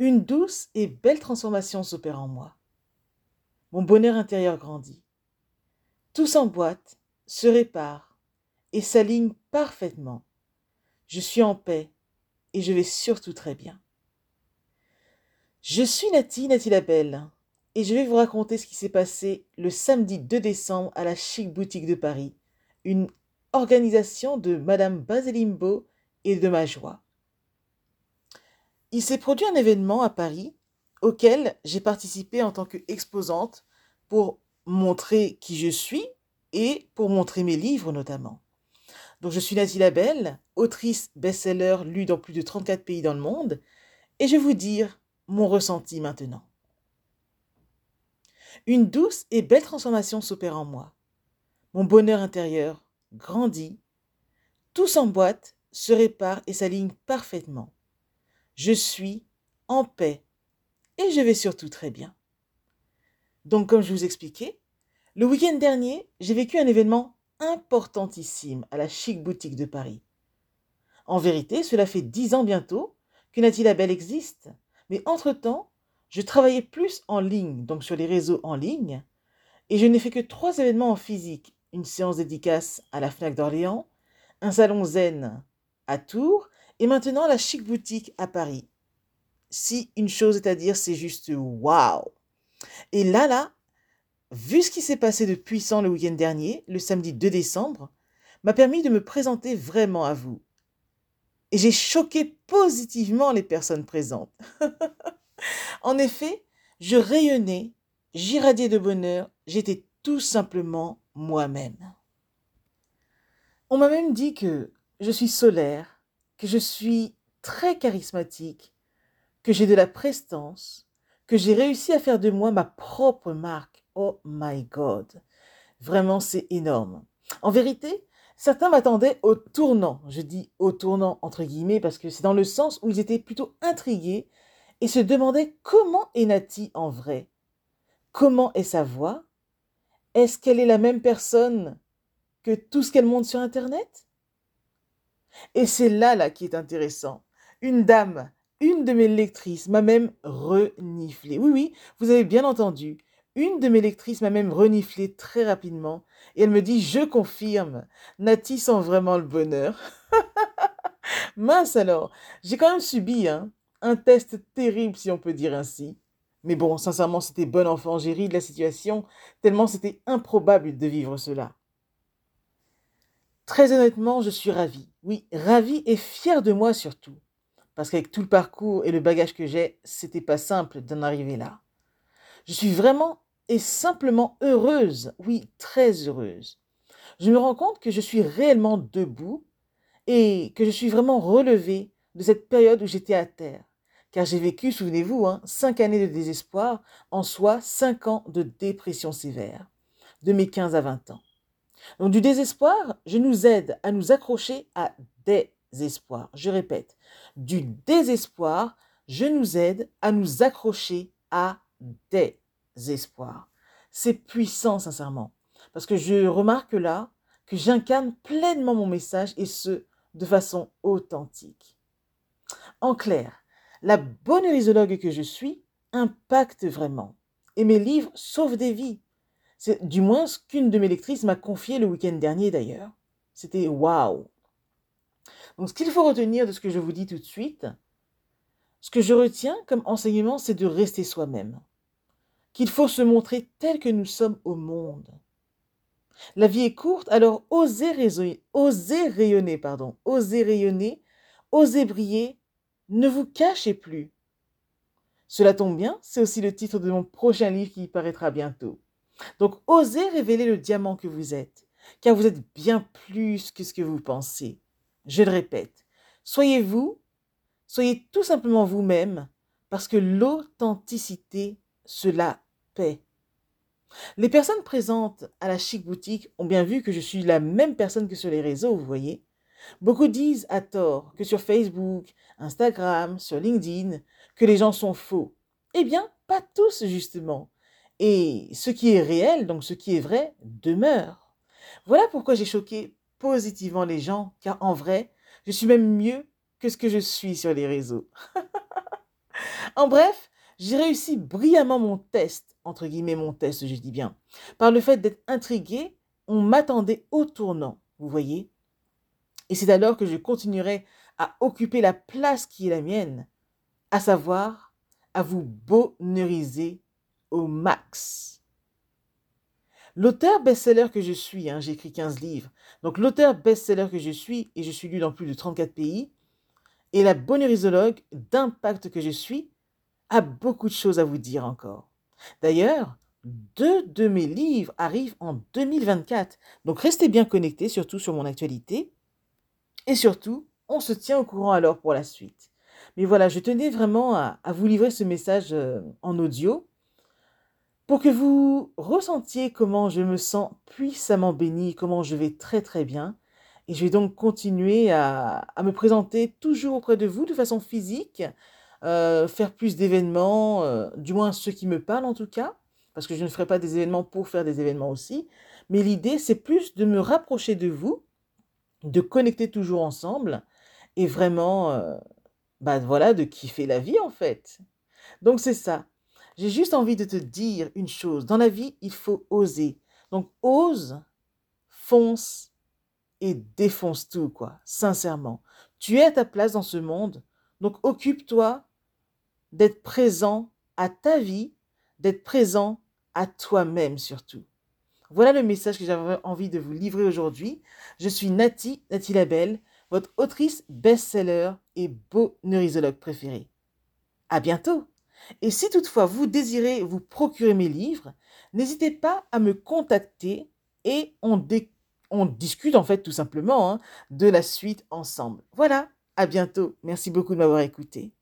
Une douce et belle transformation s'opère en moi. Mon bonheur intérieur grandit. Tout s'emboîte, se répare et s'aligne parfaitement. Je suis en paix et je vais surtout très bien. Je suis Nati, Nati la Belle, et je vais vous raconter ce qui s'est passé le samedi 2 décembre à la Chic Boutique de Paris, une organisation de Madame Baselimbo et de ma joie. Il s'est produit un événement à Paris auquel j'ai participé en tant qu'exposante pour montrer qui je suis et pour montrer mes livres notamment. Donc je suis Nazi Labelle, autrice best-seller lue dans plus de 34 pays dans le monde, et je vais vous dire mon ressenti maintenant. Une douce et belle transformation s'opère en moi. Mon bonheur intérieur grandit, tout s'emboîte, se répare et s'aligne parfaitement. Je suis en paix et je vais surtout très bien. Donc comme je vous expliquais, le week-end dernier, j'ai vécu un événement importantissime à la chic boutique de Paris. En vérité, cela fait dix ans bientôt que Nathalie Labelle existe, mais entre-temps, je travaillais plus en ligne, donc sur les réseaux en ligne, et je n'ai fait que trois événements en physique, une séance dédicace à la FNAC d'Orléans, un salon zen à Tours, et maintenant la chic boutique à Paris. Si une chose est à dire, c'est juste waouh! Et là, là, vu ce qui s'est passé de puissant le week-end dernier, le samedi 2 décembre, m'a permis de me présenter vraiment à vous. Et j'ai choqué positivement les personnes présentes. en effet, je rayonnais, j'irradiais de bonheur, j'étais tout simplement moi-même. On m'a même dit que je suis solaire, que je suis très charismatique, que j'ai de la prestance, que j'ai réussi à faire de moi ma propre marque Oh my God. Vraiment, c'est énorme. En vérité, certains m'attendaient au tournant. Je dis au tournant entre guillemets parce que c'est dans le sens où ils étaient plutôt intrigués et se demandaient comment est Nati en vrai? Comment est sa voix? Est-ce qu'elle est la même personne que tout ce qu'elle montre sur Internet? Et c'est là, là qui est intéressant. Une dame, une de mes lectrices m'a même reniflé. Oui, oui, vous avez bien entendu. Une de mes lectrices m'a même reniflé très rapidement et elle me dit Je confirme, Nati sent vraiment le bonheur. Mince alors, j'ai quand même subi hein, un test terrible si on peut dire ainsi. Mais bon, sincèrement, c'était bon enfant, j'ai ri de la situation, tellement c'était improbable de vivre cela. Très honnêtement, je suis ravie. Oui, ravie et fière de moi surtout. Parce qu'avec tout le parcours et le bagage que j'ai, c'était pas simple d'en arriver là. Je suis vraiment et simplement heureuse, oui, très heureuse. Je me rends compte que je suis réellement debout et que je suis vraiment relevée de cette période où j'étais à terre. Car j'ai vécu, souvenez-vous, hein, cinq années de désespoir, en soi cinq ans de dépression sévère, de mes 15 à 20 ans. Donc du désespoir, je nous aide à nous accrocher à des espoirs. Je répète, du désespoir, je nous aide à nous accrocher à des espoirs. C'est puissant, sincèrement. Parce que je remarque là que j'incarne pleinement mon message et ce, de façon authentique. En clair, la bonne rhisologue que je suis impacte vraiment. Et mes livres sauvent des vies. C'est du moins ce qu'une de mes lectrices m'a confié le week-end dernier d'ailleurs. C'était waouh. Donc ce qu'il faut retenir de ce que je vous dis tout de suite, ce que je retiens comme enseignement, c'est de rester soi-même qu'il faut se montrer tel que nous sommes au monde. La vie est courte, alors osez, rayonner, osez rayonner, pardon, osez rayonner, osez briller, ne vous cachez plus. Cela tombe bien, c'est aussi le titre de mon prochain livre qui paraîtra bientôt. Donc osez révéler le diamant que vous êtes, car vous êtes bien plus que ce que vous pensez. Je le répète, soyez vous, soyez tout simplement vous-même, parce que l'authenticité cela paie. Les personnes présentes à la chic boutique ont bien vu que je suis la même personne que sur les réseaux, vous voyez. Beaucoup disent à tort que sur Facebook, Instagram, sur LinkedIn, que les gens sont faux. Eh bien, pas tous justement. Et ce qui est réel, donc ce qui est vrai, demeure. Voilà pourquoi j'ai choqué positivement les gens, car en vrai, je suis même mieux que ce que je suis sur les réseaux. En bref, j'ai réussi brillamment mon test, entre guillemets mon test, je dis bien. Par le fait d'être intrigué, on m'attendait au tournant, vous voyez. Et c'est alors que je continuerai à occuper la place qui est la mienne, à savoir à vous bonheuriser au max. L'auteur best-seller que je suis, hein, j'ai écrit 15 livres, donc l'auteur best-seller que je suis, et je suis lu dans plus de 34 pays, et la bonheurisologue d'impact que je suis, a beaucoup de choses à vous dire encore. D'ailleurs, deux de mes livres arrivent en 2024, donc restez bien connectés, surtout sur mon actualité, et surtout, on se tient au courant alors pour la suite. Mais voilà, je tenais vraiment à, vous livrer ce message euh, en audio pour que vous ressentiez comment je me sens puissamment béni, comment je vais très très bien. Et je vais donc continuer à, me présenter toujours auprès de vous de façon physique, euh, faire plus d'événements, euh, du moins ceux qui me parlent en tout cas, parce que je ne ferai pas des événements pour faire des événements aussi. Mais l'idée, c'est plus de me rapprocher de vous, de connecter toujours ensemble et vraiment, euh, bah voilà, de kiffer la vie en fait. Donc c'est ça. J'ai juste envie de te dire une chose. Dans la vie, il faut oser. Donc ose, fonce et défonce tout, quoi. Sincèrement. Tu es à ta place dans ce monde. Donc occupe-toi d'être présent à ta vie, d'être présent à toi-même surtout. Voilà le message que j'avais envie de vous livrer aujourd'hui. Je suis Nati, Nati Labelle, votre autrice best-seller et bonheurisologue préférée. À bientôt! Et si toutefois vous désirez vous procurer mes livres, n'hésitez pas à me contacter et on, discute en fait tout simplement hein, de la suite ensemble. Voilà, à bientôt. Merci beaucoup de m'avoir écouté.